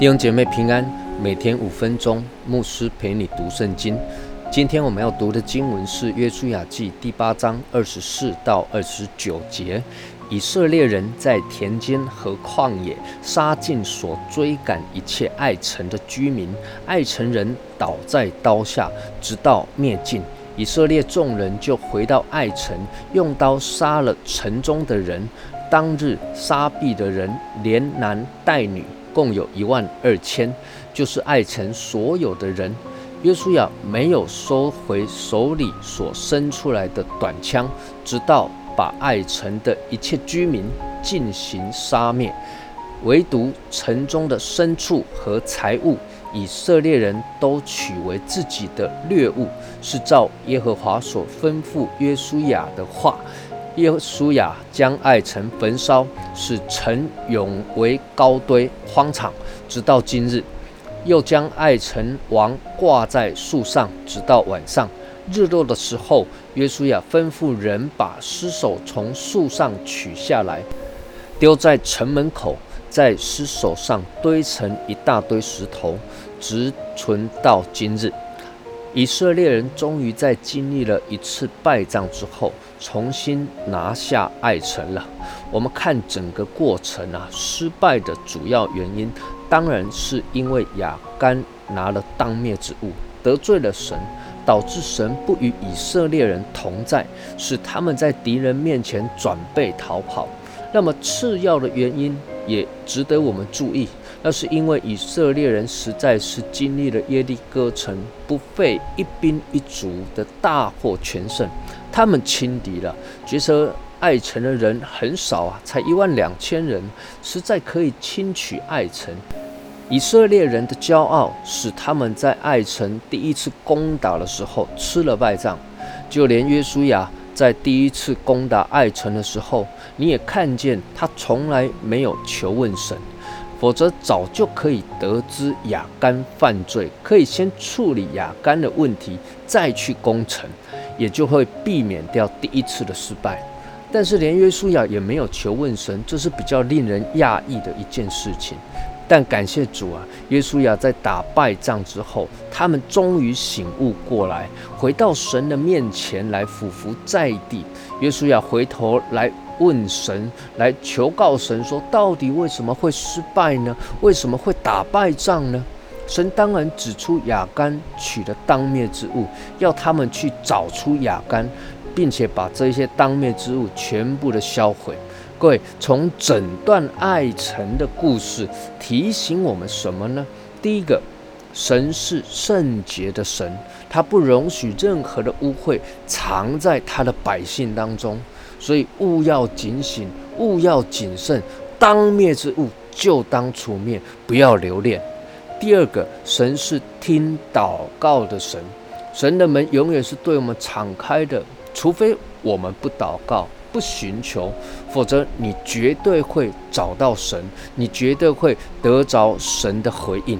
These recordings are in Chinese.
弟兄姐妹平安，每天五分钟，牧师陪你读圣经。今天我们要读的经文是《约书亚记》第八章二十四到二十九节。以色列人在田间和旷野杀尽所追赶一切爱城的居民，爱城人倒在刀下，直到灭尽。以色列众人就回到爱城，用刀杀了城中的人。当日杀毙的人，连男带女。共有一万二千，就是爱城所有的人。约书亚没有收回手里所伸出来的短枪，直到把爱城的一切居民进行杀灭，唯独城中的牲畜和财物，以色列人都取为自己的掠物，是照耶和华所吩咐约书亚的话。耶稣亚将爱城焚烧，使城永为高堆荒场，直到今日；又将爱城王挂在树上，直到晚上。日落的时候，约书亚吩咐人把尸首从树上取下来，丢在城门口，在尸首上堆成一大堆石头，直存到今日。以色列人终于在经历了一次败仗之后，重新拿下爱城了。我们看整个过程啊，失败的主要原因，当然是因为亚干拿了当灭之物，得罪了神，导致神不与以色列人同在，使他们在敌人面前转背逃跑。那么次要的原因也值得我们注意。那是因为以色列人实在是经历了耶利哥城不费一兵一卒的大获全胜，他们轻敌了。觉得爱城的人很少啊，才一万两千人，实在可以轻取爱城。以色列人的骄傲使他们在爱城第一次攻打的时候吃了败仗，就连约书亚在第一次攻打爱城的时候，你也看见他从来没有求问神。否则早就可以得知亚干犯罪，可以先处理亚干的问题，再去攻城，也就会避免掉第一次的失败。但是连约书亚也没有求问神，这是比较令人讶异的一件事情。但感谢主啊，耶稣亚在打败仗之后，他们终于醒悟过来，回到神的面前来俯伏在地。耶稣亚回头来。问神来求告神说，到底为什么会失败呢？为什么会打败仗呢？神当然指出亚干取了当灭之物，要他们去找出亚干，并且把这些当灭之物全部的销毁。各位，从整段爱城的故事提醒我们什么呢？第一个，神是圣洁的神，他不容许任何的污秽藏在他的百姓当中。所以勿要警醒，勿要谨慎，当灭之物就当除灭，不要留恋。第二个，神是听祷告的神，神的门永远是对我们敞开的，除非我们不祷告、不寻求，否则你绝对会找到神，你绝对会得着神的回应。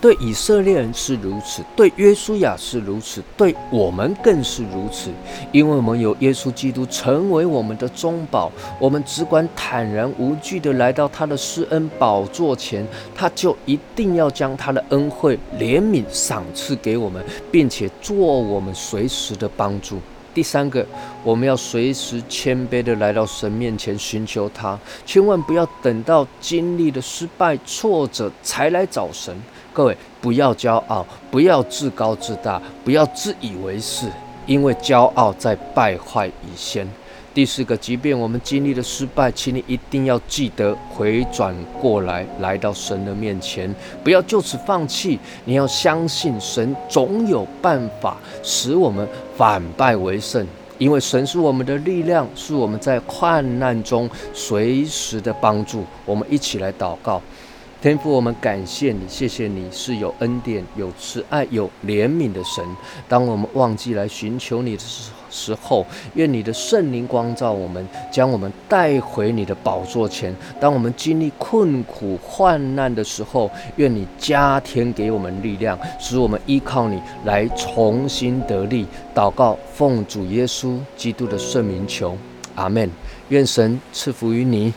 对以色列人是如此，对约书亚是如此，对我们更是如此。因为我们有耶稣基督成为我们的中保，我们只管坦然无惧地来到他的施恩宝座前，他就一定要将他的恩惠、怜悯赏赐给我们，并且做我们随时的帮助。第三个，我们要随时谦卑的来到神面前寻求他，千万不要等到经历了失败、挫折才来找神。各位不要骄傲，不要自高自大，不要自以为是，因为骄傲在败坏以先。第四个，即便我们经历了失败，请你一定要记得回转过来，来到神的面前，不要就此放弃。你要相信神总有办法使我们反败为胜，因为神是我们的力量，是我们在患难中随时的帮助。我们一起来祷告。天父，我们感谢你，谢谢你是有恩典、有慈爱、有怜悯的神。当我们忘记来寻求你的时候时候，愿你的圣灵光照我们，将我们带回你的宝座前。当我们经历困苦患难的时候，愿你加添给我们力量，使我们依靠你来重新得力。祷告，奉主耶稣基督的圣名求，阿门。愿神赐福于你。